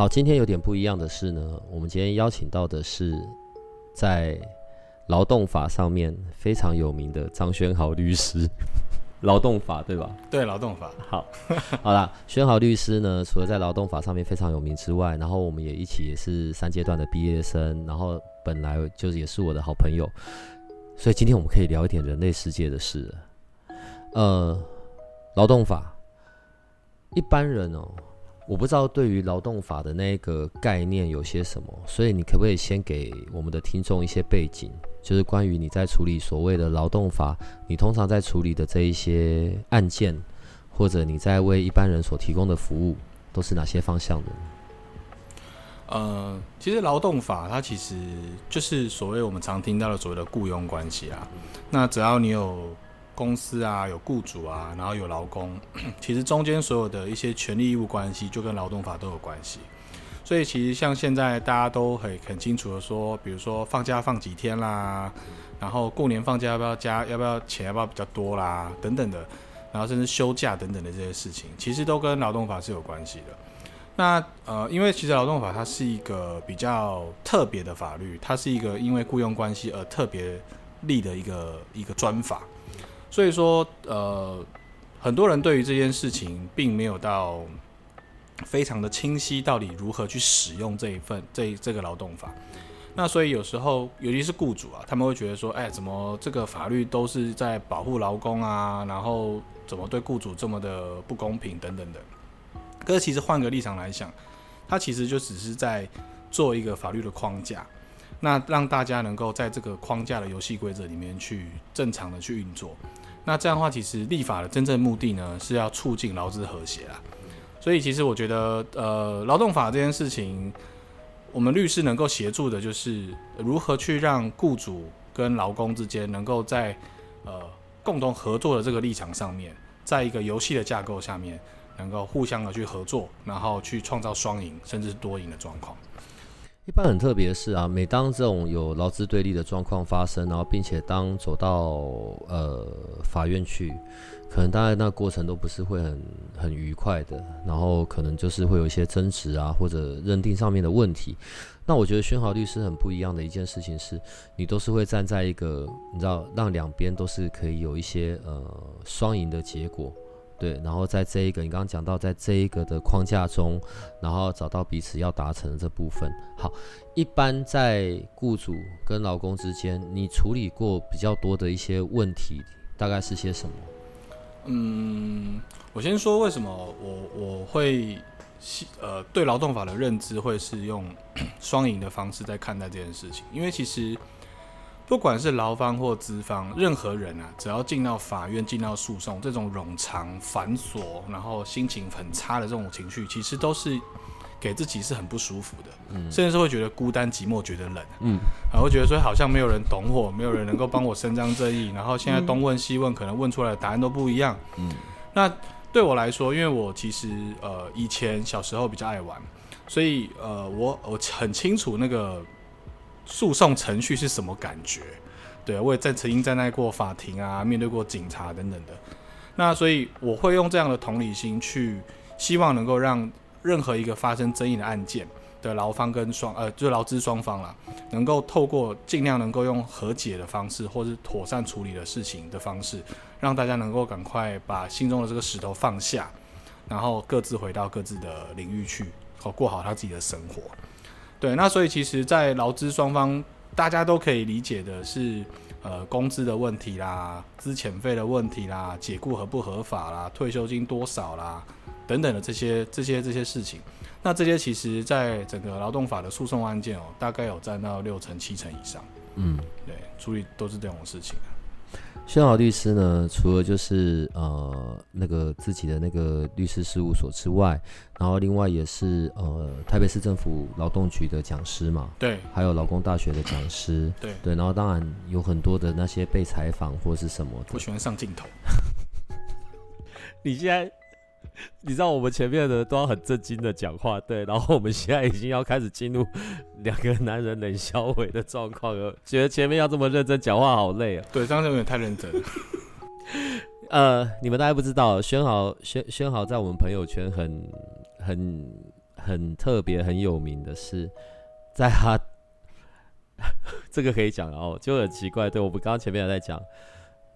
好，今天有点不一样的是呢，我们今天邀请到的是在劳动法上面非常有名的张轩豪律师。劳动法对吧？对，劳动法。好，好啦，轩豪律师呢，除了在劳动法上面非常有名之外，然后我们也一起也是三阶段的毕业生，然后本来就是也是我的好朋友，所以今天我们可以聊一点人类世界的事。呃，劳动法，一般人哦。我不知道对于劳动法的那个概念有些什么，所以你可不可以先给我们的听众一些背景，就是关于你在处理所谓的劳动法，你通常在处理的这一些案件，或者你在为一般人所提供的服务，都是哪些方向的？呃，其实劳动法它其实就是所谓我们常听到的所谓的雇佣关系啊，那只要你有。公司啊，有雇主啊，然后有劳工，其实中间所有的一些权利义务关系，就跟劳动法都有关系。所以其实像现在大家都很很清楚的说，比如说放假放几天啦，然后过年放假要不要加，要不要钱要不要比较多啦，等等的，然后甚至休假等等的这些事情，其实都跟劳动法是有关系的。那呃，因为其实劳动法它是一个比较特别的法律，它是一个因为雇佣关系而特别立的一个一个专法。所以说，呃，很多人对于这件事情并没有到非常的清晰，到底如何去使用这一份这这个劳动法。那所以有时候，尤其是雇主啊，他们会觉得说，哎，怎么这个法律都是在保护劳工啊，然后怎么对雇主这么的不公平等等的。可是其实换个立场来想，它其实就只是在做一个法律的框架。那让大家能够在这个框架的游戏规则里面去正常的去运作，那这样的话，其实立法的真正目的呢，是要促进劳资和谐啦。所以其实我觉得，呃，劳动法这件事情，我们律师能够协助的，就是如何去让雇主跟劳工之间能够在呃共同合作的这个立场上面，在一个游戏的架构下面，能够互相的去合作，然后去创造双赢甚至是多赢的状况。一般很特别的是啊，每当这种有劳资对立的状况发生，然后并且当走到呃法院去，可能大概那过程都不是会很很愉快的，然后可能就是会有一些争执啊，或者认定上面的问题。那我觉得宣豪律师很不一样的一件事情是，你都是会站在一个你知道让两边都是可以有一些呃双赢的结果。对，然后在这一个你刚刚讲到，在这一个的框架中，然后找到彼此要达成的这部分。好，一般在雇主跟劳工之间，你处理过比较多的一些问题，大概是些什么？嗯，我先说为什么我我会呃对劳动法的认知会是用 双赢的方式在看待这件事情，因为其实。不管是劳方或资方，任何人啊，只要进到法院、进到诉讼，这种冗长、繁琐，然后心情很差的这种情绪，其实都是给自己是很不舒服的，嗯，甚至是会觉得孤单、寂寞，觉得冷，嗯，然后觉得说好像没有人懂我，没有人能够帮我伸张正义，然后现在东问西问，可能问出来的答案都不一样，嗯，那对我来说，因为我其实呃以前小时候比较爱玩，所以呃我我很清楚那个。诉讼程序是什么感觉？对我也在曾经站在过法庭啊，面对过警察等等的。那所以我会用这样的同理心去，希望能够让任何一个发生争议的案件的劳方跟双呃，就劳资双方啦，能够透过尽量能够用和解的方式，或是妥善处理的事情的方式，让大家能够赶快把心中的这个石头放下，然后各自回到各自的领域去，好过好他自己的生活。对，那所以其实，在劳资双方，大家都可以理解的是，呃，工资的问题啦，资遣费的问题啦，解雇合不合法啦，退休金多少啦，等等的这些这些这些事情。那这些其实，在整个劳动法的诉讼案件哦，大概有占到六成七成以上。嗯，对，处理都是这种事情。宣豪律师呢，除了就是呃那个自己的那个律师事务所之外，然后另外也是呃台北市政府劳动局的讲师嘛，对还有劳工大学的讲师，对，对，然后当然有很多的那些被采访或是什么的，我喜欢上镜头。你现在，你知道我们前面的都要很震惊的讲话，对，然后我们现在已经要开始进入两个男人冷笑话的状况了，觉得前面要这么认真讲话好累啊。对，这样有点太认真了。呃，你们大家不知道，宣豪宣宣豪在我们朋友圈很很很特别、很有名的是，在他 这个可以讲哦，就很奇怪。对我们刚刚前面也在讲，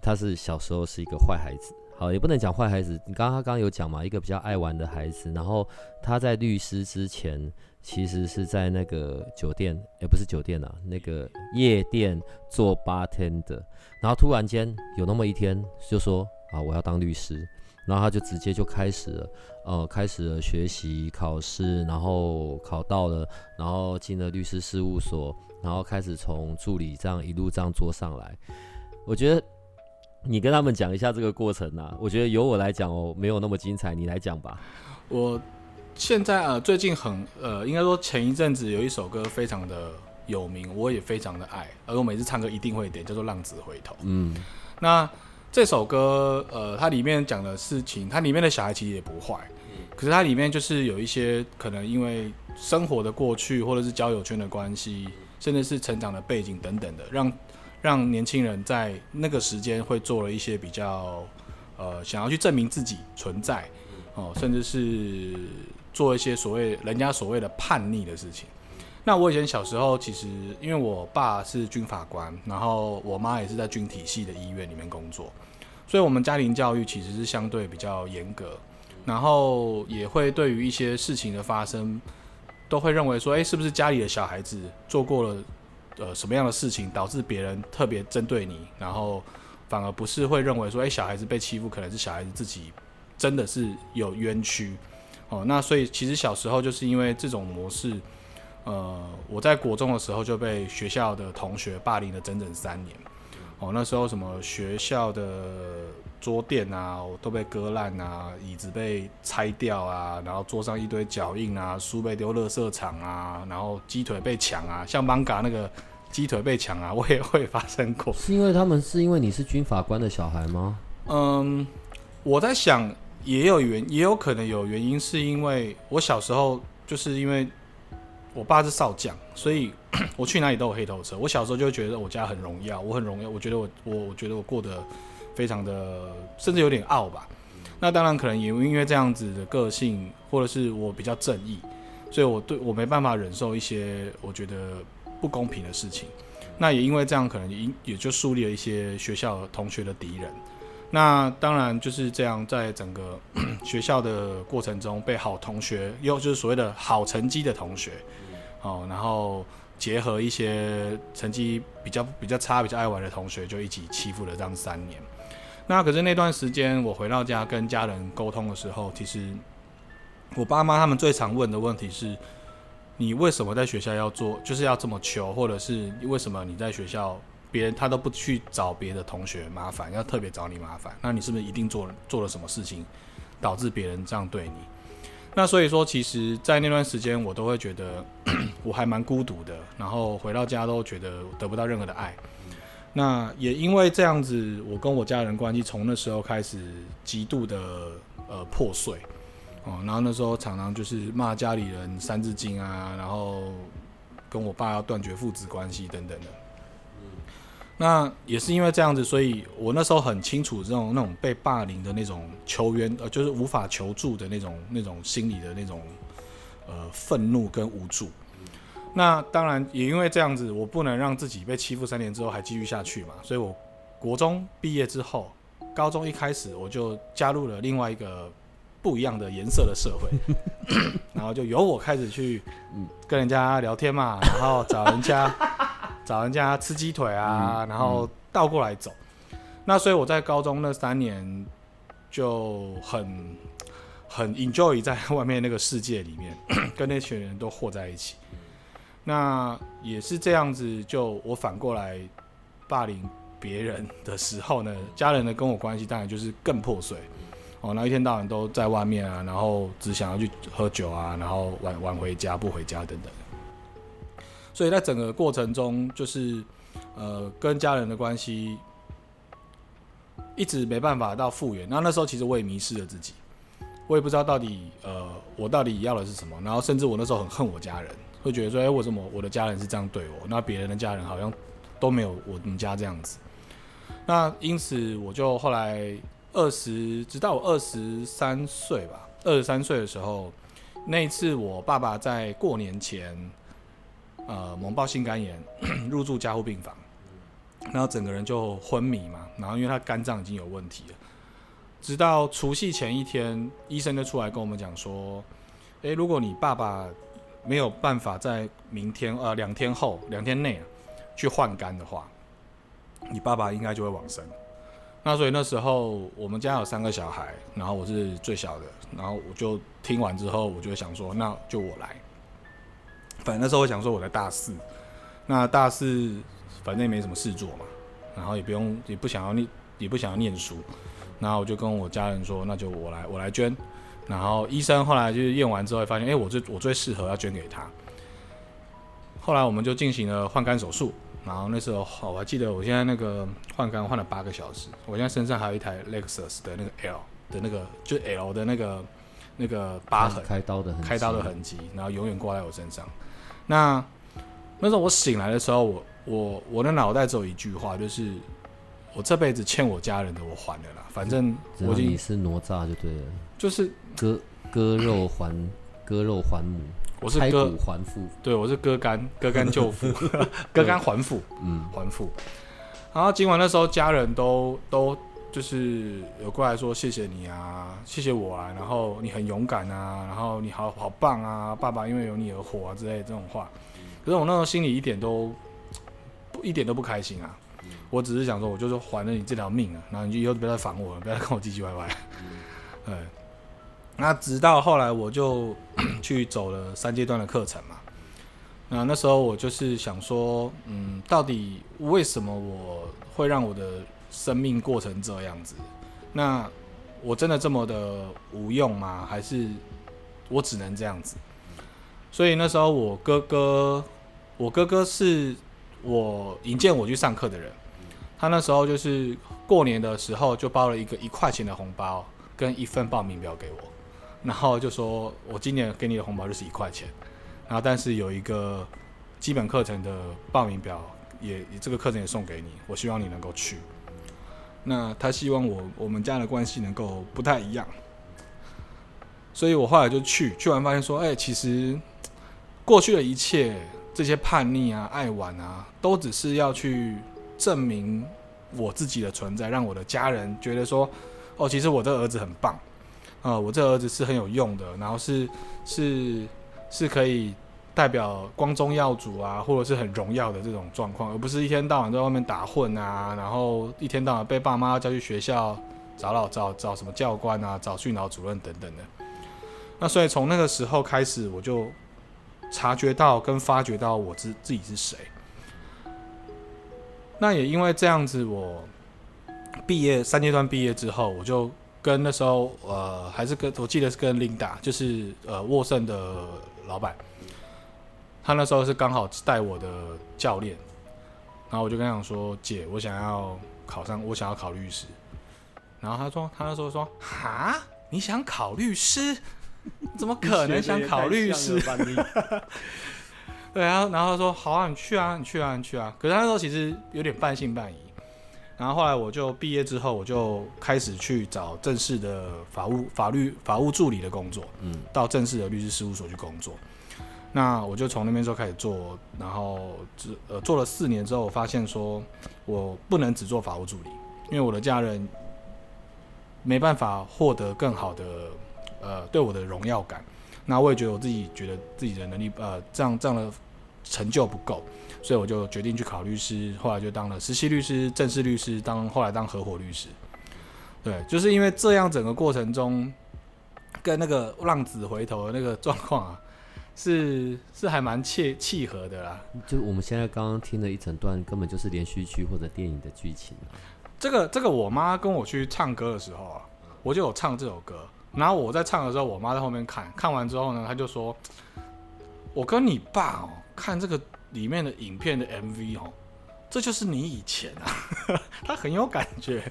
他是小时候是一个坏孩子，也不能讲坏孩子。你刚刚刚刚有讲嘛，一个比较爱玩的孩子，然后他在律师之前，其实是在那个酒店，也不是酒店啊，那个夜店做 bartender，然后突然间有那么一天就说。啊，我要当律师，然后他就直接就开始了，呃，开始了学习考试，然后考到了，然后进了律师事务所，然后开始从助理这样一路这样做上来。我觉得你跟他们讲一下这个过程啊，我觉得由我来讲哦，没有那么精彩，你来讲吧。我现在呃，最近很呃，应该说前一阵子有一首歌非常的有名，我也非常的爱，而我每次唱歌一定会点，叫做《浪子回头》。嗯，那这首歌，呃，它里面讲的事情，它里面的小孩其实也不坏，可是它里面就是有一些可能因为生活的过去，或者是交友圈的关系，甚至是成长的背景等等的，让让年轻人在那个时间会做了一些比较，呃，想要去证明自己存在，哦，甚至是做一些所谓人家所谓的叛逆的事情。那我以前小时候，其实因为我爸是军法官，然后我妈也是在军体系的医院里面工作。所以，我们家庭教育其实是相对比较严格，然后也会对于一些事情的发生，都会认为说，哎，是不是家里的小孩子做过了呃什么样的事情，导致别人特别针对你，然后反而不是会认为说，哎，小孩子被欺负，可能是小孩子自己真的是有冤屈哦。那所以，其实小时候就是因为这种模式，呃，我在国中的时候就被学校的同学霸凌了整整三年。哦，那时候什么学校的桌垫啊，都被割烂啊，椅子被拆掉啊，然后桌上一堆脚印啊，书被丢垃圾场啊，然后鸡腿被抢啊，像邦嘎那个鸡腿被抢啊，我也会发生过。是因为他们是因为你是军法官的小孩吗？嗯，我在想，也有原也有可能有原因，是因为我小时候就是因为。我爸是少将，所以 我去哪里都有黑头车。我小时候就觉得我家很荣耀，我很荣耀。我觉得我我我觉得我过得非常的，甚至有点傲吧。那当然可能也因为这样子的个性，或者是我比较正义，所以我对我没办法忍受一些我觉得不公平的事情。那也因为这样，可能也也就树立了一些学校同学的敌人。那当然就是这样，在整个 学校的过程中，被好同学，又就是所谓的好成绩的同学。哦，然后结合一些成绩比较比较差、比较爱玩的同学，就一起欺负了这样三年。那可是那段时间，我回到家跟家人沟通的时候，其实我爸妈他们最常问的问题是：你为什么在学校要做，就是要这么求，或者是为什么你在学校别人他都不去找别的同学麻烦，要特别找你麻烦？那你是不是一定做做了什么事情，导致别人这样对你？那所以说，其实，在那段时间，我都会觉得 我还蛮孤独的，然后回到家都觉得得不到任何的爱。那也因为这样子，我跟我家人关系从那时候开始极度的呃破碎哦。然后那时候常常就是骂家里人《三字经》啊，然后跟我爸要断绝父子关系等等的。那也是因为这样子，所以我那时候很清楚这种那种被霸凌的那种求援，呃，就是无法求助的那种那种心理的那种呃愤怒跟无助。那当然也因为这样子，我不能让自己被欺负三年之后还继续下去嘛，所以我国中毕业之后，高中一开始我就加入了另外一个不一样的颜色的社会，然后就由我开始去跟人家聊天嘛，然后找人家。找人家吃鸡腿啊，然后倒过来走。那所以我在高中那三年就很很 enjoy 在外面那个世界里面，跟那群人都和在一起。那也是这样子，就我反过来霸凌别人的时候呢，家人的跟我关系当然就是更破碎哦。那一天到晚都在外面啊，然后只想要去喝酒啊，然后晚晚回家不回家等等。所以在整个过程中，就是呃跟家人的关系一直没办法到复原。那那时候其实我也迷失了自己，我也不知道到底呃我到底要的是什么。然后甚至我那时候很恨我家人，会觉得说，哎，为什么我的家人是这样对我？那别人的家人好像都没有我们家这样子。那因此我就后来二十，直到我二十三岁吧，二十三岁的时候，那一次我爸爸在过年前。呃，猛爆性肝炎，入住加护病房，然后整个人就昏迷嘛。然后因为他肝脏已经有问题了，直到除夕前一天，医生就出来跟我们讲说：，诶，如果你爸爸没有办法在明天呃两天后两天内啊去换肝的话，你爸爸应该就会往生。那所以那时候我们家有三个小孩，然后我是最小的，然后我就听完之后，我就想说，那就我来。反正那时候我想说我在大四，那大四反正也没什么事做嘛，然后也不用也不想要念也不想要念书，然后我就跟我家人说，那就我来我来捐，然后医生后来就是验完之后发现，哎，我最我最适合要捐给他。后来我们就进行了换肝手术，然后那时候我还记得我现在那个换肝换了八个小时，我现在身上还有一台 Lexus 的那个 L 的那个就 L 的那个那个疤痕开刀的开刀的痕迹，然后永远挂在我身上。那那时候我醒来的时候，我我我的脑袋只有一句话，就是我这辈子欠我家人的，我还了啦。反正我已经是哪吒就对了，就是割割肉还割肉还母，我是割骨还父，对我是割肝割肝救父，割肝还父，嗯，还父。然后今晚那时候家人都都就是有过来说谢谢你啊，谢谢我啊，然后你很勇敢啊，然后你好好棒啊，爸爸因为有你而活啊之类这种话。可是我那时候心里一点都不一点都不开心啊，我只是想说，我就是还了你这条命啊，然后你就以后不要再烦我了，不要再跟我唧唧歪歪。对，那直到后来我就 去走了三阶段的课程嘛，那那时候我就是想说，嗯，到底为什么我会让我的生命过成这样子，那我真的这么的无用吗？还是我只能这样子？所以那时候我哥哥，我哥哥是我引荐我去上课的人，他那时候就是过年的时候就包了一个一块钱的红包跟一份报名表给我，然后就说我今年给你的红包就是一块钱，然后但是有一个基本课程的报名表也这个课程也送给你，我希望你能够去。那他希望我我们家的关系能够不太一样，所以我后来就去，去完发现说，哎，其实过去的一切这些叛逆啊、爱玩啊，都只是要去证明我自己的存在，让我的家人觉得说，哦，其实我的儿子很棒，啊，我这儿子是很有用的，然后是是是可以。代表光宗耀祖啊，或者是很荣耀的这种状况，而不是一天到晚在外面打混啊，然后一天到晚被爸妈叫去学校找老找找什么教官啊，找训导主任等等的。那所以从那个时候开始，我就察觉到跟发觉到我自自己是谁。那也因为这样子，我毕业三阶段毕业之后，我就跟那时候呃，还是跟我记得是跟琳达，就是呃沃盛的老板。他那时候是刚好带我的教练，然后我就跟他讲说：“姐，我想要考上，我想要考律师。”然后他说：“他那时候说，哈，你想考律师？怎么可能想考律师？” 对啊，然后他说：“好啊，你去啊，你去啊，你去啊。”可是他那时候其实有点半信半疑。然后后来我就毕业之后，我就开始去找正式的法务、法律、法务助理的工作，嗯，到正式的律师事务所去工作。那我就从那边时候开始做，然后只呃做了四年之后，我发现说我不能只做法务助理，因为我的家人没办法获得更好的呃对我的荣耀感。那我也觉得我自己觉得自己的能力呃这样这样的成就不够，所以我就决定去考律师，后来就当了实习律师、正式律师，当后来当合伙律师。对，就是因为这样整个过程中跟那个浪子回头的那个状况啊。是是还蛮切契合的啦。就我们现在刚刚听了一整段，根本就是连续剧或者电影的剧情。这个这个，我妈跟我去唱歌的时候啊，我就有唱这首歌。然后我在唱的时候，我妈在后面看，看完之后呢，她就说：“我跟你爸哦，看这个里面的影片的 MV 哦，这就是你以前啊。”他很有感觉。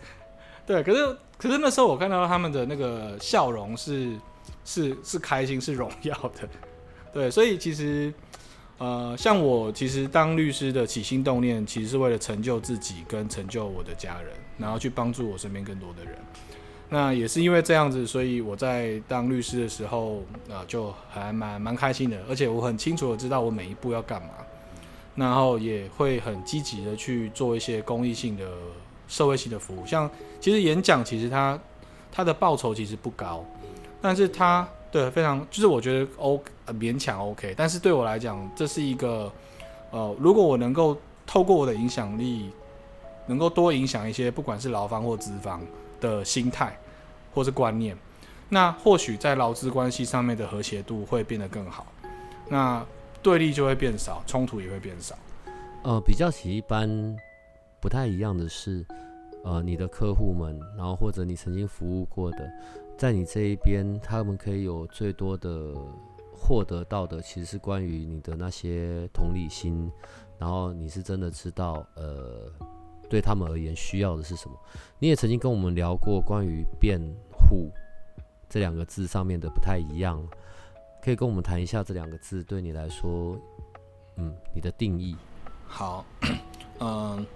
对，可是可是那时候我看到他们的那个笑容是是是开心是荣耀的。对，所以其实呃，像我其实当律师的起心动念，其实是为了成就自己跟成就我的家人，然后去帮助我身边更多的人。那也是因为这样子，所以我在当律师的时候，啊，就还蛮蛮开心的，而且我很清楚的知道我每一步要干嘛，然后也会很积极的去做一些公益性的、社会性的服务。像其实演讲，其实它它的报酬其实不高，但是它对非常就是我觉得 O 勉强 OK，但是对我来讲，这是一个呃，如果我能够透过我的影响力，能够多影响一些，不管是劳方或资方的心态。或是观念，那或许在劳资关系上面的和谐度会变得更好，那对立就会变少，冲突也会变少。呃，比较起一般不太一样的是，呃，你的客户们，然后或者你曾经服务过的，在你这一边，他们可以有最多的获得到的，其实是关于你的那些同理心，然后你是真的知道，呃。对他们而言，需要的是什么？你也曾经跟我们聊过关于辩护这两个字上面的不太一样，可以跟我们谈一下这两个字对你来说，嗯，你的定义。好，嗯，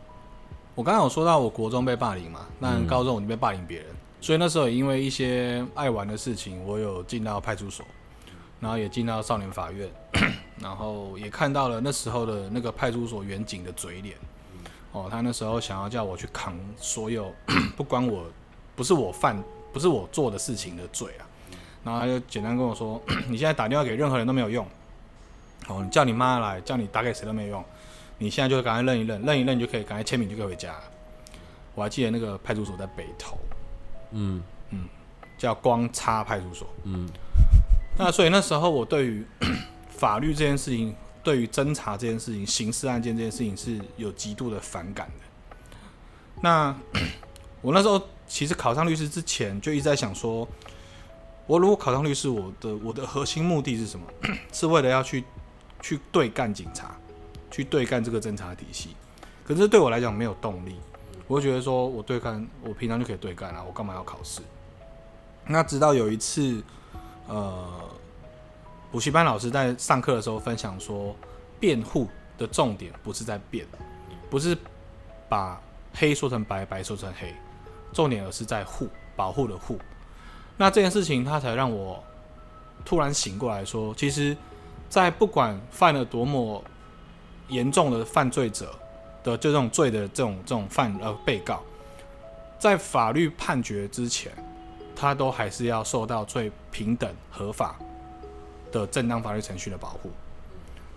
我刚刚有说到我国中被霸凌嘛，那高中我就被霸凌别人，所以那时候也因为一些爱玩的事情，我有进到派出所，然后也进到少年法院，然后也看到了那时候的那个派出所远景的嘴脸。哦，他那时候想要叫我去扛所有 不关我，不是我犯，不是我做的事情的罪啊。然后他就简单跟我说：“ 你现在打电话给任何人都没有用。哦，你叫你妈来，叫你打给谁都没有用。你现在就赶快认一认，认一认你就可以赶快签名就可以回家。”我还记得那个派出所在北投，嗯嗯，叫光差派出所。嗯，那所以那时候我对于 法律这件事情。对于侦查这件事情、刑事案件这件事情是有极度的反感的。那 我那时候其实考上律师之前就一直在想说，我如果考上律师，我的我的核心目的是什么？是为了要去去对干警察，去对干这个侦查体系。可是对我来讲没有动力，我会觉得说我对干，我平常就可以对干啊，我干嘛要考试？那直到有一次，呃。补习班老师在上课的时候分享说，辩护的重点不是在辩，不是把黑说成白，白说成黑，重点而是在护，保护的护。那这件事情他才让我突然醒过来说，其实，在不管犯了多么严重的犯罪者的就这种罪的这种这种犯呃被告，在法律判决之前，他都还是要受到最平等合法。的正当法律程序的保护。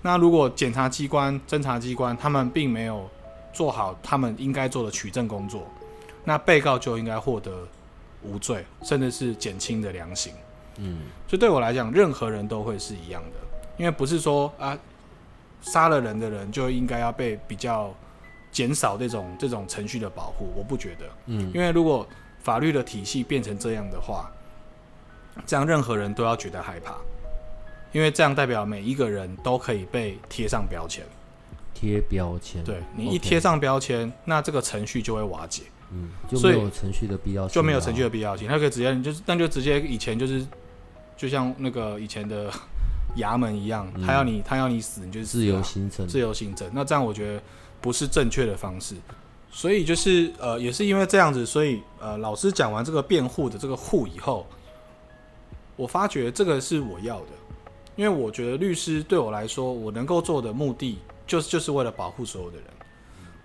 那如果检察机关、侦查机关他们并没有做好他们应该做的取证工作，那被告就应该获得无罪，甚至是减轻的量刑。嗯，所以对我来讲，任何人都会是一样的，因为不是说啊，杀了人的人就应该要被比较减少这种这种程序的保护。我不觉得，嗯，因为如果法律的体系变成这样的话，这样任何人都要觉得害怕。因为这样代表每一个人都可以被贴上标签，贴标签。对你一贴上标签，那这个程序就会瓦解，嗯，就没有程序的必要性，就没有程序的必要性。他可以直接，就是那就直接以前就是，就像那个以前的 衙门一样，他要你他要你死，你就是自由行政，自由行政。那这样我觉得不是正确的方式。所以就是呃，也是因为这样子，所以呃，老师讲完这个辩护的这个护以后，我发觉这个是我要的。因为我觉得律师对我来说，我能够做的目的，就是就是为了保护所有的人，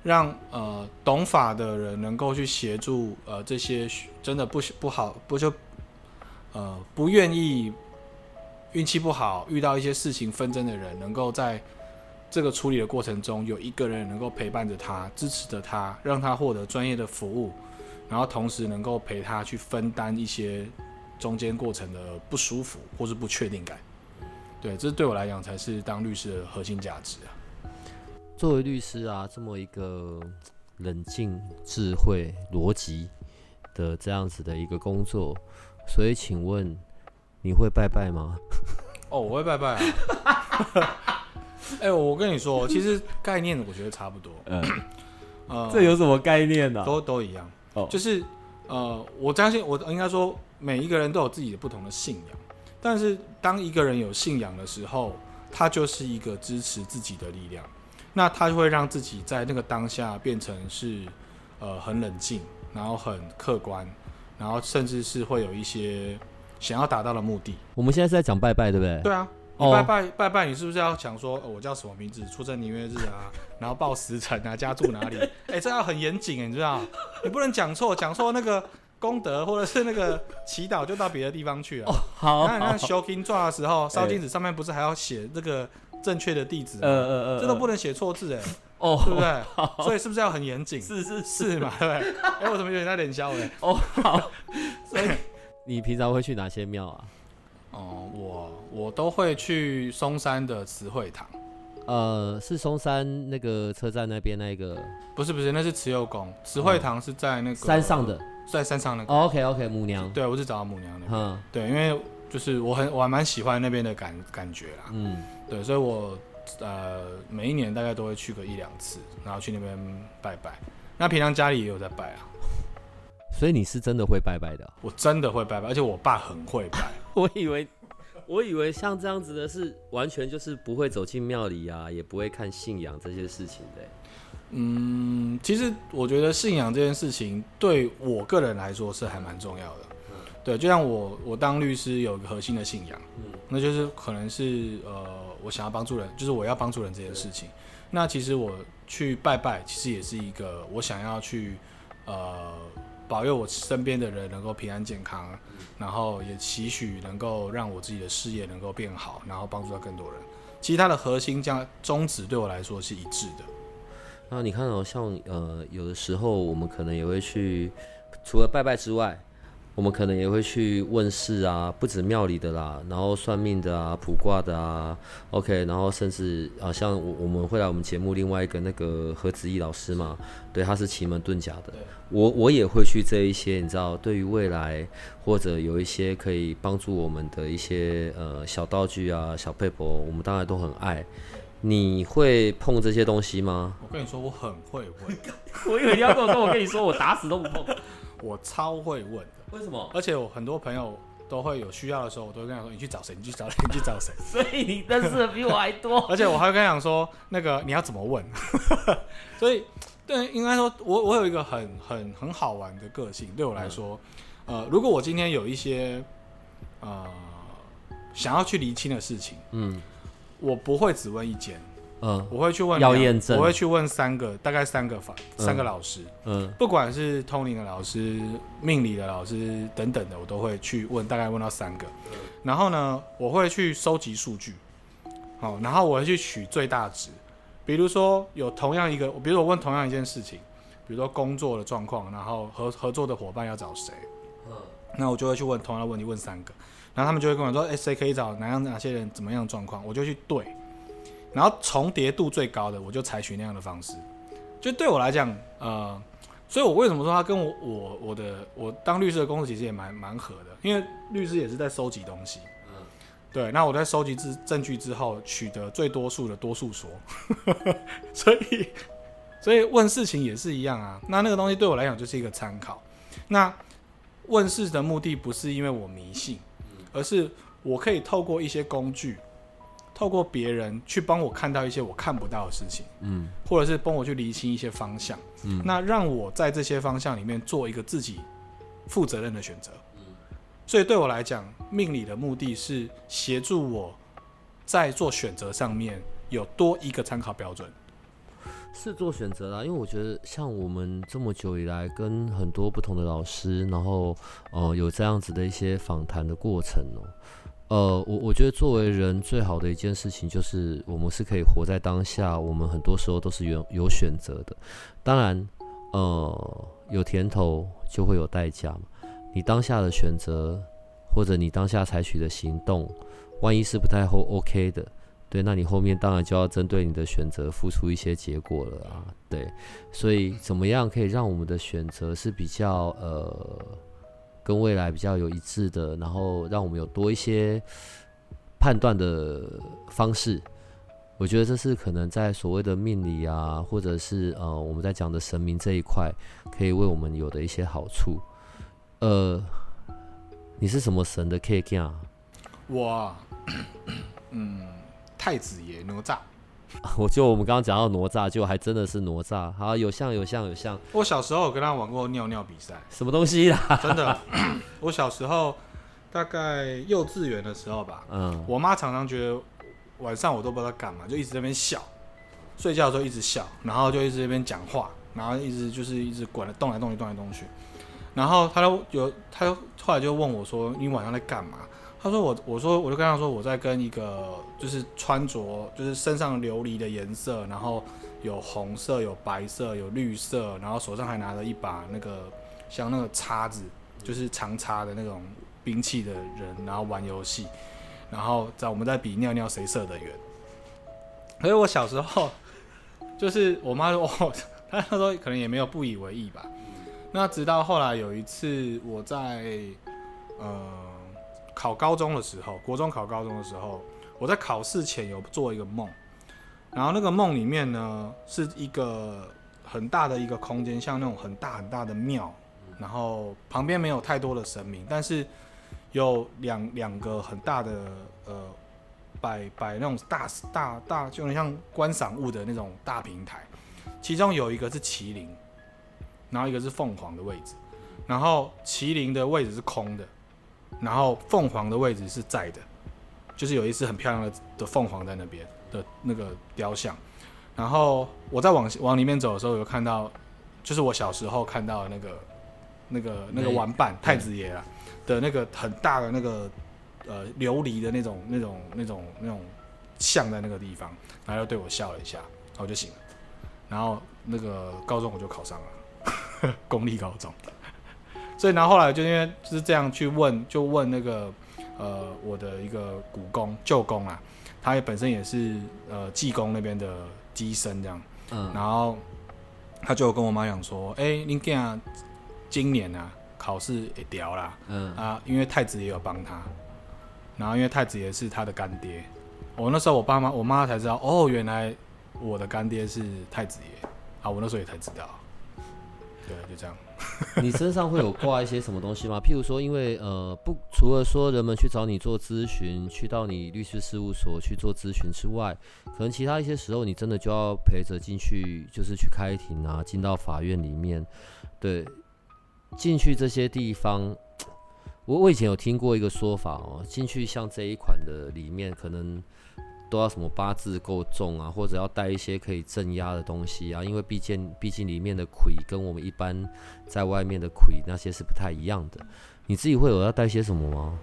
让呃懂法的人能够去协助呃这些真的不不好不就呃不愿意运气不好遇到一些事情纷争的人，能够在这个处理的过程中，有一个人能够陪伴着他，支持着他，让他获得专业的服务，然后同时能够陪他去分担一些中间过程的不舒服或是不确定感。对，这对我来讲才是当律师的核心价值啊。作为律师啊，这么一个冷静、智慧、逻辑的这样子的一个工作，所以请问你会拜拜吗？哦，我会拜拜啊。哎、我跟你说，其实概念我觉得差不多，嗯，呃，这有什么概念呢、都都一样。哦就是呃，我相信我应该说，每一个人都有自己的不同的信仰，但是当一个人有信仰的时候，他就是一个支持自己的力量，那他就会让自己在那个当下变成是呃很冷静，然后很客观，然后甚至是会有一些想要达到的目的。我们现在是在讲拜拜，对不对？对啊。拜拜拜拜，你是不是要讲说，呃我叫什么名字，出生年月日啊，然后报时辰啊，家住哪里？哎、这要很严谨哎，你知道？你不能讲错，讲错那个功德或者是那个祈祷就到别的地方去了。好，那你看修金传的时候，烧哎金纸上面不是还要写这个正确的地址呃吗？呃呃，这都不能写错字哎，哦，对不对？所以是不是要很严谨？是是是嘛，对不对？哎，我怎么有点在脸笑哎？哦，好，所以 你平常会去哪些庙啊？哦，我我都会去嵩山的慈惠堂，呃，是嵩山那个车站那边那个不是不是，那是慈幼宫，慈惠堂是在那个山上的。在山上那个。OK OK，母娘。对，我是找到母娘的。嗯对，因为就是我很我还蛮喜欢那边的感感觉啦。嗯，对，所以我呃每一年大概都会去个一两次，然后去那边拜拜。那平常家里也有在拜啊，所以你是真的会拜拜的啊、我真的会拜拜，而且我爸很会拜。我以为，我以为像这样子的是完全就是不会走进庙里啊，也不会看信仰这些事情的欸。嗯，其实我觉得信仰这件事情对我个人来说是还蛮重要的。对，就像我我当律师有一个核心的信仰，那就是可能是呃我想要帮助人，就是我要帮助人这件事情。那其实我去拜拜，其实也是一个我想要去呃保佑我身边的人能够平安健康，然后也期许能够让我自己的事业能够变好，然后帮助到更多人。其实它的核心将宗旨对我来说是一致的。那你看哦，像呃，有的时候我们可能也会去，除了拜拜之外，我们可能也会去问事啊，不止庙里的啦，然后算命的啊、卜卦的啊，OK，然后甚至啊，像我我们会来我们节目另外一个那个何子毅老师嘛，对，他是奇门遁甲的，我我也会去这一些，你知道，对于未来或者有一些可以帮助我们的一些呃小道具啊、小配博，我们当然都很爱。你会碰这些东西吗？我跟你说，我很会问，我以为你要跟我说我跟你说，我打死都不碰。我超会问的，为什么？而且我很多朋友都会有需要的时候，我都会跟他说：“你去找谁？你去找谁？你去找谁 所以你认识的比我还多。？”而且我还会跟他讲说：“那个你要怎么问？” 所以，对，应该说我我有一个很很很好玩的个性，对我来说，呃，如果我今天有一些呃想要去厘清的事情，嗯我不会只问一间，嗯。我会去问两要验证。我会去问三个，大概三个法三个嗯老师。嗯。不管是通灵的老师、命理的老师等等的，我都会去问，大概问到三个。然后呢，我会去收集数据，好，然后我会去取最大值。比如说有同样一个，比如我问同样一件事情，比如说工作的状况，然后合合作的伙伴要找谁，那我就会去问同样的问题，问三个，然后他们就会跟我说，哎、谁可以找哪样哪些人，怎么样的状况，我就去对，然后重叠度最高的，我就采取那样的方式。就对我来讲，呃，所以我为什么说他跟我我我的我当律师的工作其实也蛮蛮合的，因为律师也是在收集东西。嗯对，那我在收集之证据之后，取得最多数的多数说，所以所以问事情也是一样啊。那那个东西对我来讲就是一个参考。那问事的目的不是因为我迷信，而是我可以透过一些工具，透过别人去帮我看到一些我看不到的事情。嗯或者是帮我去厘清一些方向，嗯那让我在这些方向里面做一个自己负责任的选择。嗯所以对我来讲，命理的目的是协助我在做选择上面有多一个参考标准。是做选择啦，因为我觉得像我们这么久以来跟很多不同的老师，然后呃有这样子的一些访谈的过程哦、呃，我我觉得作为人最好的一件事情就是我们是可以活在当下，我们很多时候都是有有选择的。当然，呃，有甜头就会有代价嘛。你当下的选择，或者你当下采取的行动，万一是不太后 OK 的，对，那你后面当然就要针对你的选择付出一些结果了啊，对，所以怎么样可以让我们的选择是比较呃跟未来比较有一致的，然后让我们有多一些判断的方式。我觉得这是可能在所谓的命理啊，或者是呃我们在讲的神明这一块，可以为我们有的一些好处。呃，你是什么神的 K K 啊？我，嗯，太子爷哪吒。我就我们刚刚讲到哪吒，就还真的是哪吒。好，有像有像有像。我小时候有跟他玩过尿尿比赛。什么东西啦？真的，我小时候大概幼稚园的时候吧。嗯。我妈常常觉得。晚上我都不知道干嘛，就一直在那边笑，睡觉的时候一直笑，然后就一直在那边讲话，然后一直就是一直滚来动来动去动来动去，然后他都有他后来就问我说：“你晚上在干嘛？”他说：“我我说我就跟他说我在跟一个就是穿着就是身上琉璃的颜色，然后有红色有白色有绿色，然后手上还拿着一把那个像那个叉子，就是长叉的那种兵器的人，然后玩游戏。”然后在我们在比尿尿谁射得远，所以我小时候就是我妈说，哦，她她说可能也没有不以为意吧。那直到后来有一次我在呃考高中的时候，国中考高中的时候，我在考试前有做一个梦，然后那个梦里面呢是一个很大的一个空间，像那种很大很大的庙，然后旁边没有太多的神明，但是。有两两个很大的呃摆摆那种大大大，就很像观赏物的那种大平台，其中有一个是麒麟，然后一个是凤凰的位置，然后麒麟的位置是空的，然后凤凰的位置是在的，就是有一只很漂亮的的凤凰在那边的那个雕像，然后我在往往里面走的时候，有看到，就是我小时候看到的那个那个那个玩伴太子爷啊。的那个很大的那个呃琉璃的那种那种那种那种像在那个地方，然后又对我笑了一下，然后就醒了。然后那个高中我就考上了，公立高中。所以然后后来就因为就是这样去问，就问那个呃我的一个古公舅公啊，他也本身也是呃济公那边的机身这样，嗯，然后他就跟我妈讲说，哎，你讲今年啊。考试也掉啦，嗯。啊，因为太子也有帮他，然后因为太子爷是他的干爹，我那时候我爸妈我妈才知道，哦，原来我的干爹是太子爷，啊，我那时候也才知道，对，就这样。你身上会有挂一些什么东西吗？譬如说，因为呃，不，除了说人们去找你做咨询，去到你律师事务所去做咨询之外，可能其他一些时候，你真的就要陪着进去，就是去开庭啊，进到法院里面，对。进去这些地方，我我以前有听过一个说法哦，进去像这一款的里面，可能都要什么八字够重啊，或者要带一些可以镇压的东西啊，因为毕竟毕竟里面的魁跟我们一般在外面的魁那些是不太一样的。你自己会有要带些什么吗？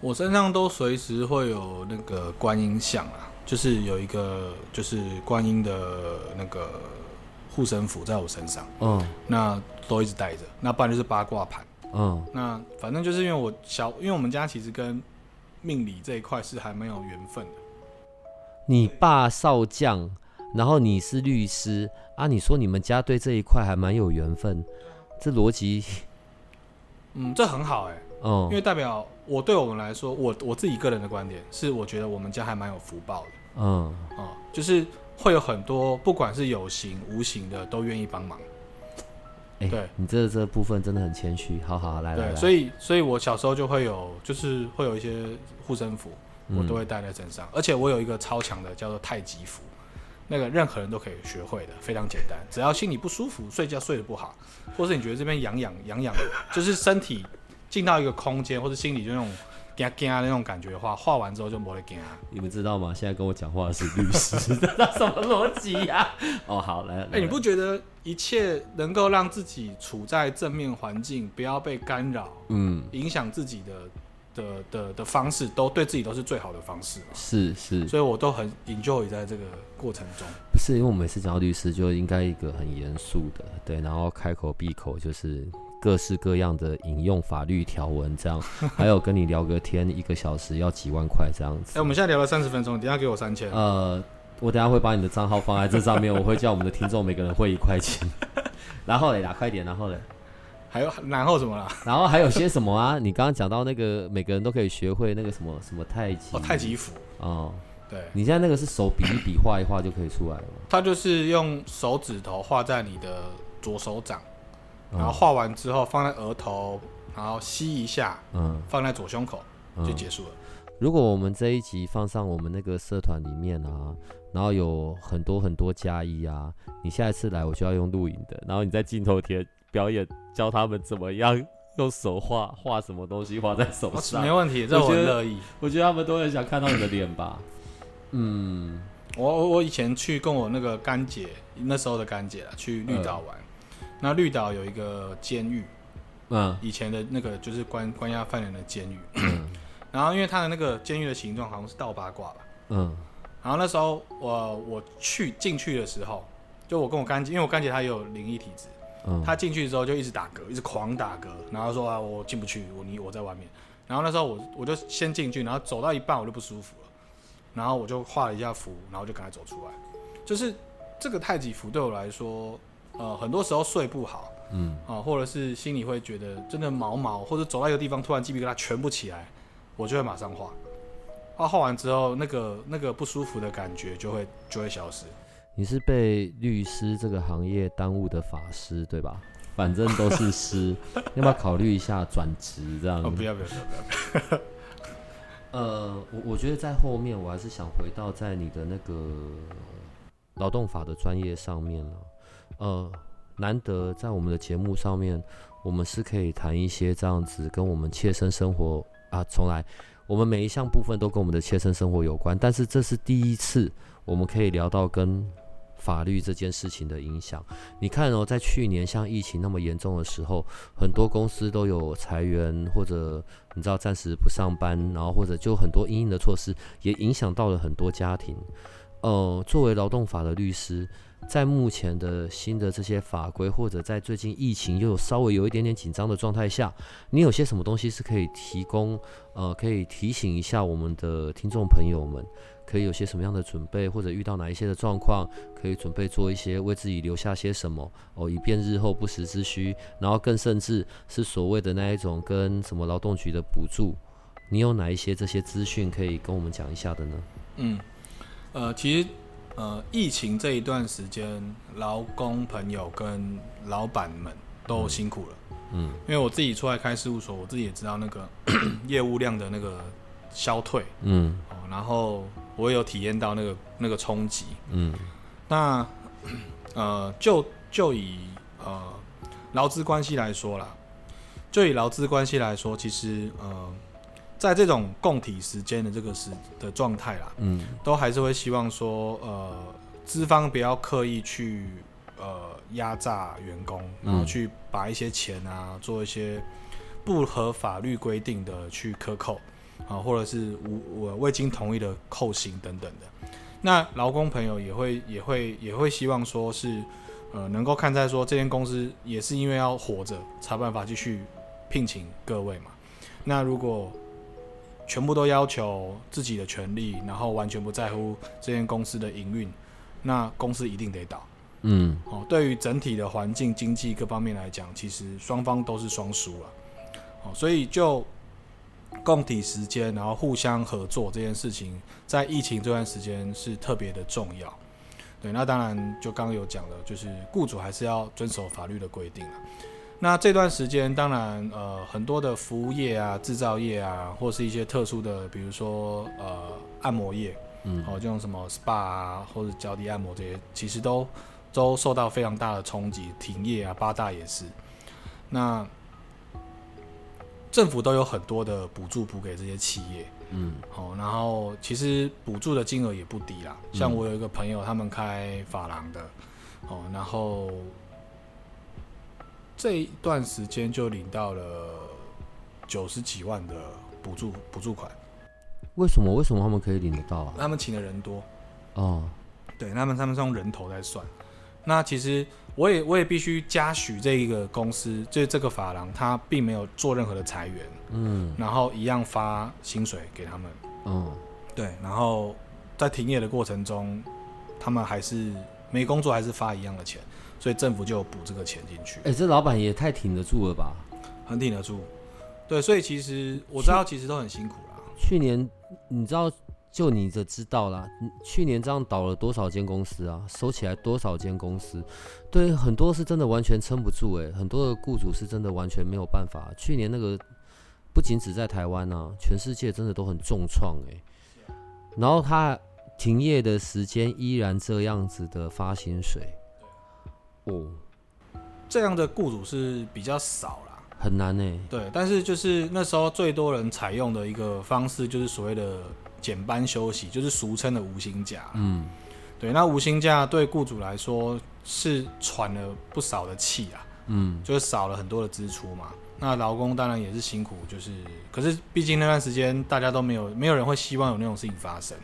我身上都随时会有那个观音像啊，就是有一个就是观音的那个。护身符在我身上，嗯，那都一直带着，那不然就是八卦盘，嗯，那反正就是因为我小，因为我们家其实跟命理这一块是还蛮有缘分的。你爸少将，然后你是律师啊？你说你们家对这一块还蛮有缘分，这逻辑，嗯，这很好哎，嗯，因为代表我对我们来说，我我自己个人的观点是，我觉得我们家还蛮有福报的，嗯，啊，就是。会有很多，不管是有形无形的，都愿意帮忙。对你这这部分真的很谦虚。好好来来，所以所以我小时候就会有，就是会有一些护身符，我都会带在身上。而且我有一个超强的，叫做太极符，那个任何人都可以学会的，非常简单。只要心里不舒服，睡觉睡得不好，或是你觉得这边痒痒痒痒，就是身体进到一个空间，或者心里就那种。惊惊那种感觉的话，画完之后就不会惊。你们知道吗？现在跟我讲话的是律师，那什么逻辑呀？哦，好来，哎，你不觉得一切能够让自己处在正面环境，不要被干扰，嗯，影响自己的的的的方式，都对自己都是最好的方式嘛？是是，所以我都很 enjoy 在这个过程中。不是因为我每次讲到律师，就应该一个很严肃的，对，然后开口闭口就是。各式各样的引用法律条文，这样，还有跟你聊个天，一个小时要几万块这样子。哎，我们现在聊了三十分钟，等下给我三千。呃，我等下会把你的账号放在这上面，我会叫我们的听众每个人汇一块钱。然后嘞，打快点，然后嘞，还有然后什么啦？然后还有些什么啊？你刚刚讲到那个每个人都可以学会那个什么什么太极哦，太极符哦。对，你现在那个是手比一比画一画就可以出来了吗。它就是用手指头画在你的左手掌，然后画完之后放在额头，然后吸一下，嗯，放在左胸口就结束了。如果我们这一集放上我们那个社团里面啊，然后有很多很多加一啊，你下一次来我就要用录影的，然后你在镜头前表演教他们怎么样用手画画什么东西画在手上，没问题，这我乐意。我觉得他们都很想看到你的脸吧。嗯，我我以前去跟我那个干姐，那时候的干姐啊，去绿岛玩。那绿岛有一个监狱，嗯，以前的那个就是关关押犯人的监狱。然后因为他的那个监狱的形状好像是倒八卦吧，嗯。然后那时候我我去进去的时候，就我跟我干姐，因为我干姐她也有灵异体质，嗯，她进去之后就一直打嗝，一直狂打嗝，然后说啊我进不去，我你我在外面。然后那时候我我就先进去，然后走到一半我就不舒服了。然后我就画了一下符，然后就赶快走出来。就是这个太极符对我来说，呃，很多时候睡不好，嗯，啊，或者是心里会觉得真的毛毛，或者走到一个地方突然鸡皮疙瘩全部起来，我就会马上画。画画完之后，那个那个不舒服的感觉就会就会消失。你是被律师这个行业耽误的法师对吧？反正都是师，要不要考虑一下转职这样？不要不要不要不要。呃，我我觉得在后面，我还是想回到在你的那个劳动法的专业上面呢。呃，难得在我们的节目上面，我们是可以谈一些这样子跟我们切身生活啊，从来我们每一项部分都跟我们的切身生活有关，但是这是第一次我们可以聊到跟。法律这件事情的影响，你看哦，在去年像疫情那么严重的时候，很多公司都有裁员，或者你知道暂时不上班，然后或者就很多阴影的措施，也影响到了很多家庭。呃，作为劳动法的律师，在目前的新的这些法规，或者在最近疫情又有稍微有一点点紧张的状态下，你有些什么东西是可以提供？呃，可以提醒一下我们的听众朋友们。可以有些什么样的准备，或者遇到哪一些的状况，可以准备做一些为自己留下些什么哦，以便日后不时之需。然后更甚至是所谓的那一种跟什么劳动局的补助，你有哪一些这些资讯可以跟我们讲一下的呢？嗯，呃，其实呃，疫情这一段时间，劳工朋友跟老板们都辛苦了。嗯，因为我自己出来开事务所，我自己也知道那个 业务量的那个消退。嗯，哦，然后。我有体验到那个那个冲击，嗯，那呃，就就以呃劳资关系来说啦，就以劳资关系来说，其实呃，在这种共体时间的这个时的状态啦，嗯，都还是会希望说，呃，资方不要刻意去呃压榨员工，然后去把一些钱啊做一些不合法律规定的去克扣。啊，或者是无我未经同意的扣薪等等的，那劳工朋友也会也会也会希望说是，呃，能够看在说这间公司也是因为要活着才办法继续聘请各位嘛。那如果全部都要求自己的权利，然后完全不在乎这间公司的营运，那公司一定得倒。嗯，哦，对于整体的环境、经济各方面来讲，其实双方都是双输了。哦，所以就。共体时间，然后互相合作这件事情，在疫情这段时间是特别的重要。对，那当然就刚刚有讲了，就是雇主还是要遵守法律的规定啊。那这段时间，当然呃很多的服务业啊、制造业啊，或是一些特殊的，比如说呃按摩业，嗯，哦这种什么 SPA 啊或者脚底按摩这些，其实都都受到非常大的冲击，停业啊，八大也是。那政府都有很多的补助补给这些企业，嗯，好，然后其实补助的金额也不低啦。像我有一个朋友，他们开发廊的，哦，然后这一段时间就领到了九十几万的补助补助款。为什么？为什么他们可以领得到啊？他们请的人多，哦，对，他们他们是用人头在算，那其实我也我也必须嘉许这一个公司，就是这个法郎，他并没有做任何的裁员，嗯然后一样发薪水给他们。嗯，对，然后在停业的过程中，他们还是没工作，还是发一样的钱，所以政府就有补这个钱进去，哎、这老板也太挺得住了吧？很挺得住。对，所以其实我知道，其实都很辛苦啦。去年你知道，就你这知道啦，嗯去年这样倒了多少间公司啊？收起来多少间公司？对，很多是真的完全撑不住哎、很多的雇主是真的完全没有办法。去年那个不仅只在台湾啊，全世界真的都很重创哎。然后他停业的时间依然这样子的发薪水，哦，这样的雇主是比较少啦。很难哎。对，但是就是那时候最多人采用的一个方式，就是所谓的减班休息，就是俗称的无薪假。嗯，对，那无薪假对雇主来说是喘了不少的气啊，嗯，就是少了很多的支出嘛。那劳工当然也是辛苦，就是，可是毕竟那段时间大家都没有，没有人会希望有那种事情发生。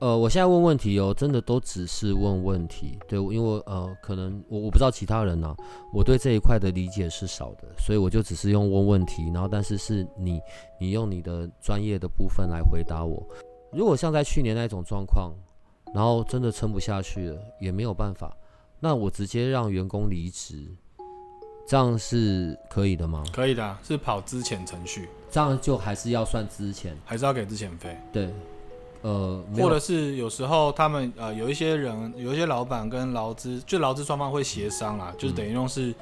呃，我现在问问题哦，真的都只是问问题。对，因为呃，可能我我不知道其他人呢、啊我对这一块的理解是少的，所以我就只是用问问题，然后但是是你你用你的专业的部分来回答我。如果像在去年那种状况，然后真的撑不下去了，也没有办法，那我直接让员工离职，这样是可以的吗？可以的啊、是跑资遣程序，这样就还是要算资遣，还是要给资遣费，对，呃，或者是有时候他们呃有一些人，有一些老板跟劳资，就劳资双方会协商啦，就是等于用是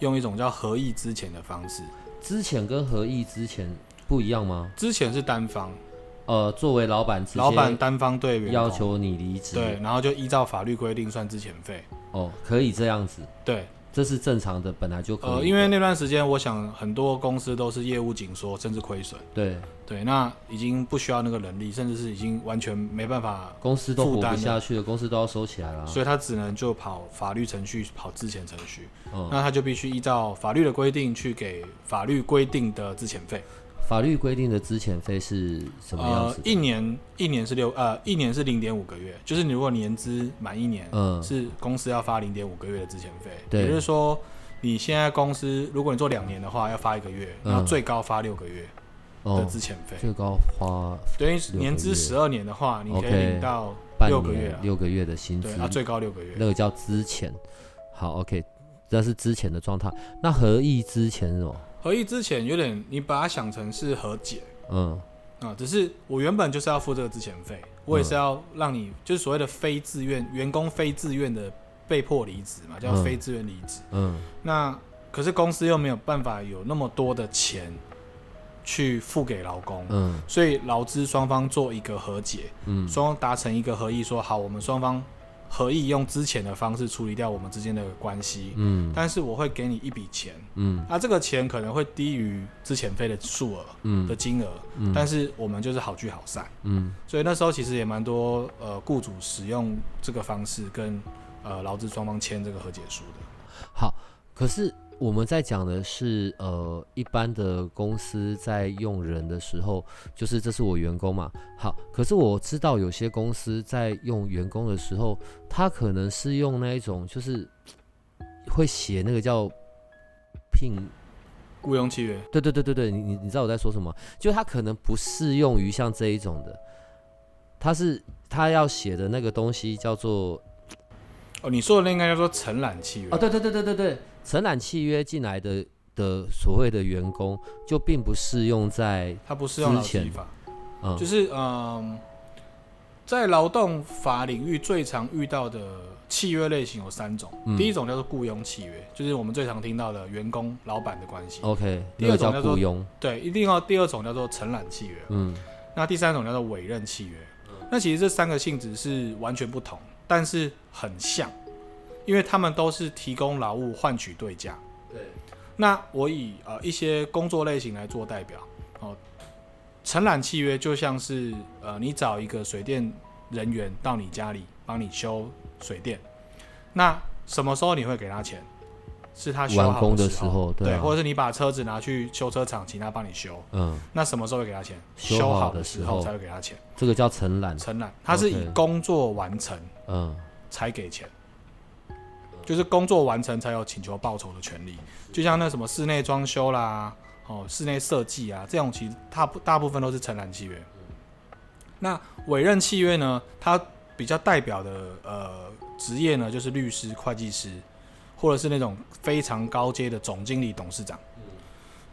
用一种叫合意之前的方式，之前跟合意之前不一样吗？之前是单方，呃，作为老板老板单方对员工要求你离职，对，然后就依照法律规定算之前费，哦，可以这样子，对，这是正常的，本来就可以。呃，因为那段时间我想很多公司都是业务紧缩，甚至亏损，对对，那已经不需要那个能力，甚至是已经完全没办法，公司都活负担了不下去了，公司都要收起来了。所以他只能就跑法律程序，跑之前程序，嗯，那他就必须依照法律的规定去给法律规定的之前费。法律规定的资遣费是什么样呃子，呃？一年一年是六呃，一年是零点五个月，就是你如果年资满一年，嗯是公司要发零点五个月的资遣费。对也就是说，你现在公司如果你做两年的话，要发一个月，嗯然后最高发六个月的哦，资遣费。最高花等于年资十二年的话，你可以领到半六个月啊六个月的薪资对，，啊，最高六个月。那个叫资遣。好，OK，这是之前的状态。那合意之前是什么？合意之前有点，你把它想成是和解。嗯。啊，只是我原本就是要付这个之前费，我也是要让你就是所谓的非自愿员工非自愿的被迫离职嘛，叫嗯非自愿离职。嗯。那可是公司又没有办法有那么多的钱去付给劳工，嗯。所以劳资双方做一个和解，嗯。双方达成一个合议说好，我们双方合意用之前的方式处理掉我们之间的关系，嗯。但是我会给你一笔钱，嗯。那这个钱可能会低于之前费的数额嗯。的嗯金额，嗯，但是我们就是好聚好散，嗯。所以那时候其实也蛮多呃雇主使用这个方式跟呃劳资双方签这个和解书的。好，可是我们在讲的是，呃，一般的公司在用人的时候，就是这是我员工嘛。好，可是我知道有些公司在用员工的时候，他可能是用那一种，就是会写那个叫聘。雇佣契约，对对对对对，你你你知道我在说什么？就他可能不适用于像这一种的，他是他要写的那个东西叫做哦，你说的那应该叫做承揽契约。哦，对对对对对对，承揽契约进来的的所谓的员工，就并不适用在他不适用劳之前。基法，嗯。就是嗯，在劳动法领域最常遇到的契约类型有三种。嗯。第一种叫做雇佣契约，就是我们最常听到的员工老板的关系。OK，第二种叫做雇佣，对，一定要第二种叫做承揽契约，嗯。那第三种叫做委任契约。那其实这三个性质是完全不同，但是很像，因为他们都是提供劳务换取对价。对，那我以呃一些工作类型来做代表哦，承揽契约就像是呃你找一个水电人员到你家里帮你修水电，那什么时候你会给他钱？是他修好完工的时时候对或者是你把车子拿去修车厂，请他帮你修，嗯，那什么时候会给他钱？修好好的时候的时候才会给他钱。这个叫承揽，承揽，他是以工作完成嗯才给钱。就是工作完成才有请求报酬的权利。就像那什么室内装修啦，哦，室内设计啊，这种其实大大部分都是承揽契约。那委任契约呢，它比较代表的呃职业呢，就是律师、会计师，或者是那种非常高阶的总经理、董事长。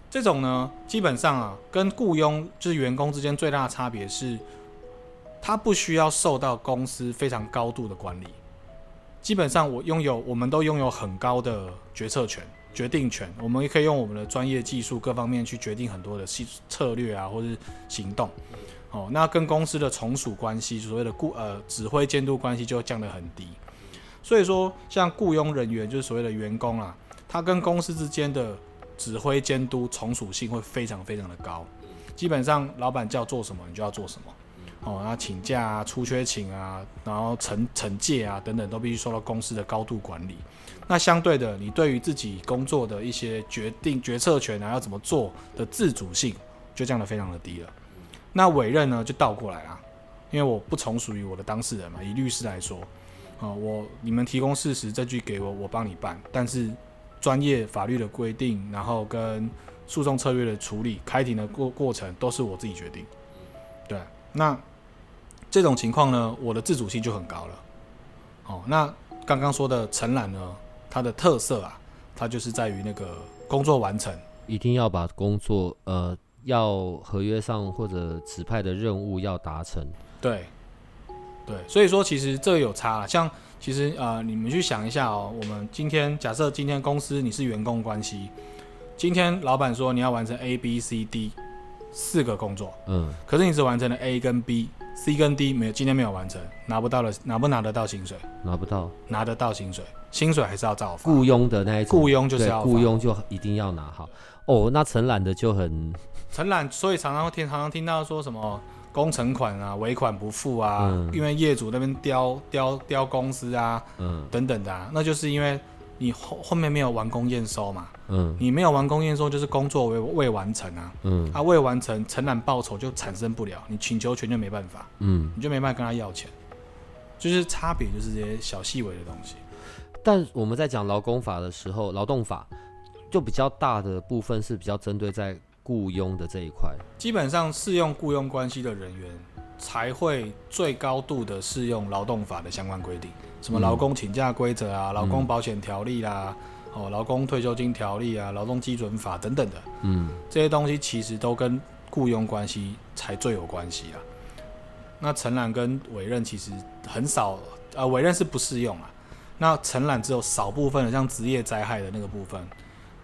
这种呢，基本上啊，跟雇佣就是员工之间最大的差别是，他不需要受到公司非常高度的管理。基本上，我拥有，我们都拥有很高的决策权、决定权。我们也可以用我们的专业技术各方面去决定很多的策策略啊，或是行动。哦，那跟公司的从属关系，所谓的雇呃指挥监督关系就降得很低。所以说，像雇佣人员就是所谓的员工啊，他跟公司之间的指挥监督从属性会非常非常的高，基本上老板叫做什么，你就要做什么。哦，然后请假啊、出缺勤啊，然后惩惩戒啊等等，都必须受到公司的高度管理。那相对的，你对于自己工作的一些决定、决策权啊，要怎么做的自主性，就降得非常的低了。那委任呢，就倒过来了，因为我不从属于我的当事人嘛。以律师来说，啊，我你们提供事实证据给我，我帮你办，但是。专业法律的规定，然后跟诉讼策略的处理、开庭的过过程，都是我自己决定。对，那这种情况呢，我的自主性就很高了。哦，那刚刚说的承揽呢，它的特色啊，它就是在于那个工作完成，一定要把工作呃，要合约上或者指派的任务要达成。对，对，所以说其实这个有差了，像。其实呃，你们去想一下哦，我们今天假设今天公司你是员工关系，今天老板说你要完成 A、B、C、D 四个工作，嗯，可是你只完成了 A 跟 B，C 跟 D 没有，今天没有完成，拿不到了，拿不拿得到薪水？拿不到，拿得到薪水，薪水还是要照发。雇佣的那一种，雇佣就是要雇佣就一定要拿好哦。那承揽的就很 承揽，所以常常会听常常听到说什么。工程款啊，尾款不付啊，因为业主那边刁刁刁公司啊，嗯，等等的，啊，那就是因为你后后面没有完工验收嘛，嗯，你没有完工验收，就是工作未未完成啊，嗯，啊未完成，承揽报酬就产生不了，你请求权就没办法，嗯，你就没办法跟他要钱，就是差别就是这些小细微的东西。但我们在讲劳工法的时候，劳动法就比较大的部分是比较针对在。雇佣的这一块，基本上适用雇佣关系的人员才会最高度的适用劳动法的相关规定，什么劳工请假规则啊、劳工保险条例啦、哦劳工退休金条例啊、劳动基准法等等的，嗯，这些东西其实都跟雇佣关系才最有关系啊。那承揽跟委任其实很少，呃，委任是不适用啊。那承揽只有少部分的，像职业灾害的那个部分。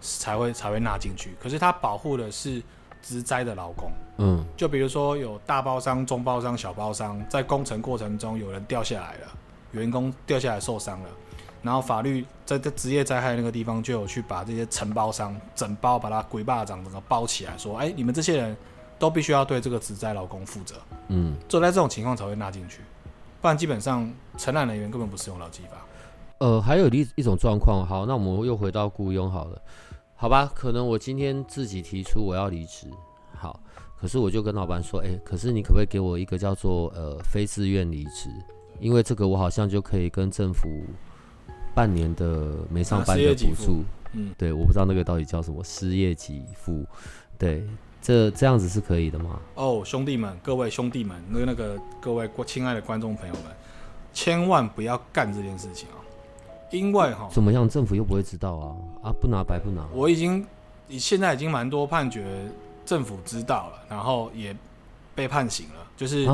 才会才会纳进去，可是它保护的是职灾的劳工。嗯，就比如说有大包商、中包商、小包商，在工程过程中有人掉下来了，员工掉下来受伤了，然后法律在这职业灾害那个地方就有去把这些承包商整包把它鬼巴掌整个包起来，说，哎，你们这些人都必须要对这个职灾劳工负责。嗯，只有在这种情况才会纳进去，不然基本上承揽人员根本不适用劳基法。呃，还有一一种状况，好，那我们又回到雇佣好了。好吧，可能我今天自己提出我要离职，好，可是我就跟老板说，哎，可是你可不可以给我一个叫做呃非自愿离职？因为这个我好像就可以跟政府半年的没上班的补助，嗯，对，我不知道那个到底叫什么失业给付，对，这这样子是可以的吗？哦，兄弟们，各位兄弟们，那个那个各位亲爱的观众朋友们，千万不要干这件事情啊！因为哈，怎么样，政府又不会知道啊啊，不拿白不拿。我已经，现在已经蛮多判决，政府知道了，然后也被判刑了，就是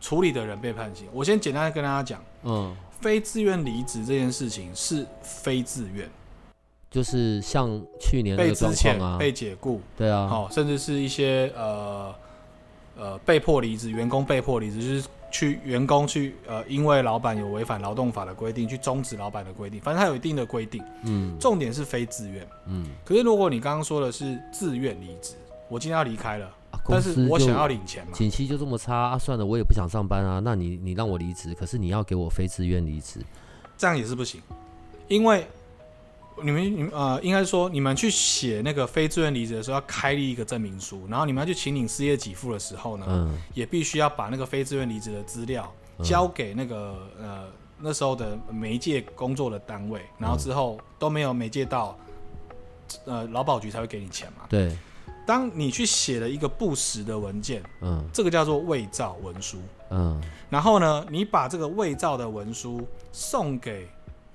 处理的人被判刑。我先简单跟大家讲，嗯，非自愿离职这件事情是非自愿，就是像去年被状况啊，被解雇，对啊，好，甚至是一些呃呃被迫离职，员工被迫离职，就是。去员工去呃，因为老板有违反劳动法的规定，去终止老板的规定，反正他有一定的规定。嗯，重点是非自愿。嗯，可是如果你刚刚说的是自愿离职，我今天要离开了，但是我想要领钱嘛，景气就这么差啊，算了，我也不想上班啊，那你你让我离职，可是你要给我非自愿离职，这样也是不行，因为。你们，你呃，应该说，你们去写那个非自愿离职的时候，要开立一个证明书，然后你们要去请领失业给付的时候呢，也必须要把那个非自愿离职的资料交给那个呃那时候的媒介工作的单位，然后之后都没有媒介到，呃，劳保局才会给你钱嘛。对，当你去写了一个不实的文件，嗯。这个叫做伪造文书。嗯。然后呢，你把这个伪造的文书送给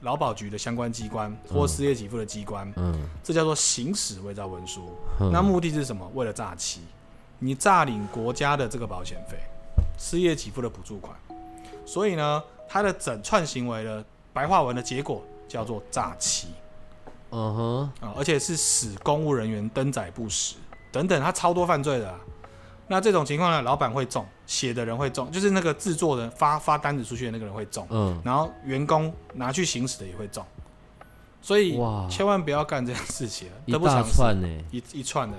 劳保局的相关机关或失业给付的机关，嗯这叫做行使伪造文书。嗯，那目的是什么？为了诈欺，你诈领国家的这个保险费、失业给付的补助款。所以呢，他的整串行为的白话文的结果叫做诈欺嗯哼，啊，而且是使公务人员登载不实等等，他超多犯罪的、啊。那这种情况呢，老板会中，写的人会中，就是那个制作人发发单子出去的那个人会中，嗯，然后员工拿去行使的也会中，所以哇，千万不要干这样事情，一大得不偿失，串呢。一一串的。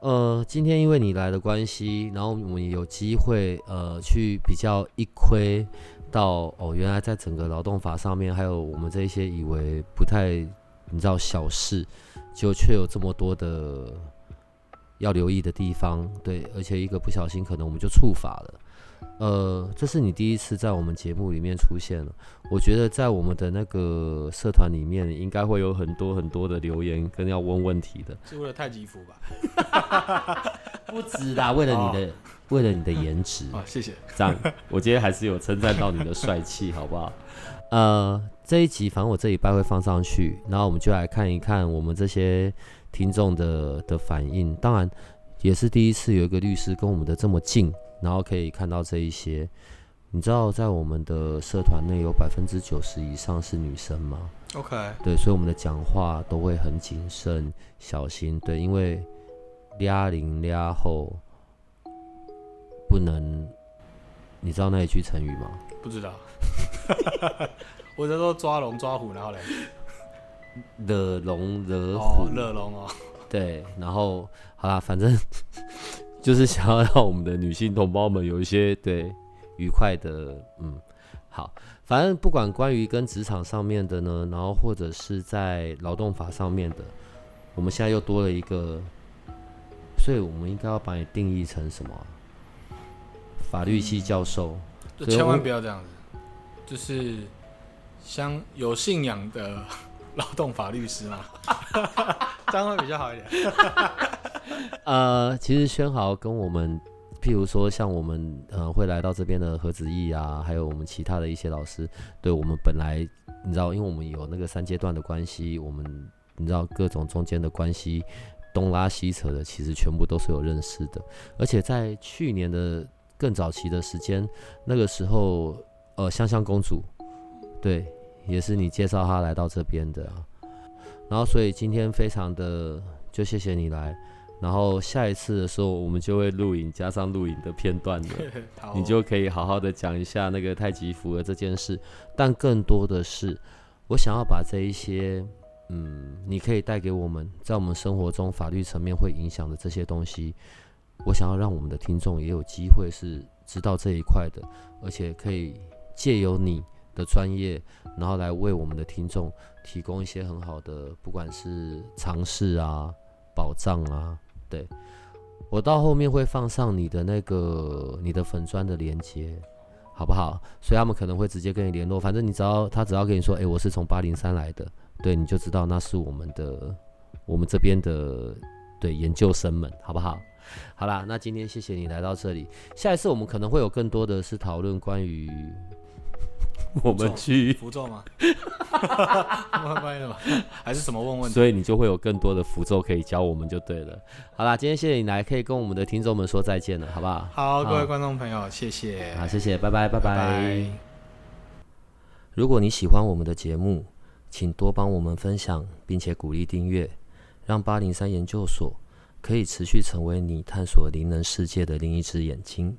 呃，今天因为你来的关系，然后我们也有机会呃去比较一窥到哦，原来在整个劳动法上面，还有我们这一些以为不太你知道小事，就却有这么多的要留意的地方，对，而且一个不小心可能我们就触法了。呃，这是你第一次在我们节目里面出现了。我觉得在我们的那个社团里面，应该会有很多很多的留言跟要问问题的。是为了太极服吧？不止啦，为了你的，为了你的颜值，啊，谢谢。这样，我今天还是有称赞到你的帅气，好不好？呃，这一集反正我这礼拜会放上去，然后我们就来看一看我们这些听众的的反应。当然，也是第一次有一个律师跟我们的这么近，然后可以看到这一些。你知道，在我们的社团内有百分之九十以上是女生吗？OK，对，所以我们的讲话都会很谨慎、小心。对，因为俩零俩后不能，你知道那一句成语吗？不知道。我在说抓龙抓虎，然后嘞，惹龙惹虎。哦，热龙哦，对，然后好啦，反正 就是想要让我们的女性同胞们有一些对愉快的，嗯，好，反正不管关于跟职场上面的呢，然后或者是在劳动法上面的，我们现在又多了一个，所以我们应该要把你定义成什么？啊、法律系教授，千万不要这样子，就是相有信仰的 劳动法律师嘛，这样会比较好一点。呃，其实轩豪跟我们，譬如说像我们呃会来到这边的何子毅啊，还有我们其他的一些老师，对我们本来你知道，因为我们有那个三阶段的关系，我们你知道各种中间的关系，东拉西扯的，其实全部都是有认识的。而且在去年的更早期的时间，那个时候呃香香公主，对，也是你介绍他来到这边的啊。然后所以今天非常的就谢谢你来。然后下一次的时候，我们就会录影加上录影的片段了，好你就可以好好的讲一下那个太极符合这件事。但更多的是，我想要把这一些，嗯，你可以带给我们在我们生活中法律层面会影响的这些东西，我想要让我们的听众也有机会是知道这一块的，而且可以借由你的专业，然后来为我们的听众提供一些很好的，不管是尝试啊、保障啊。对，我到后面会放上你的那个你的粉砖的连接，好不好？所以他们可能会直接跟你联络，反正你只要他只要跟你说，诶，我是从八零三来的，对，你就知道那是我们的我们这边的对研究生们，好不好？好啦，那今天谢谢你来到这里，下一次我们可能会有更多的是讨论关于 我们去符咒吗？慢慢的吗？还是什么问问题？所以你就会有更多的符咒可以教我们就对了。好啦，今天谢谢你来，可以跟我们的听众们说再见了，好不好？好，各位观众朋友，谢谢，好，谢谢，拜拜，拜拜拜。如果你喜欢我们的节目，请多帮我们分享，并且鼓励订阅，让八零三研究所可以持续成为你探索灵能世界的另一只眼睛。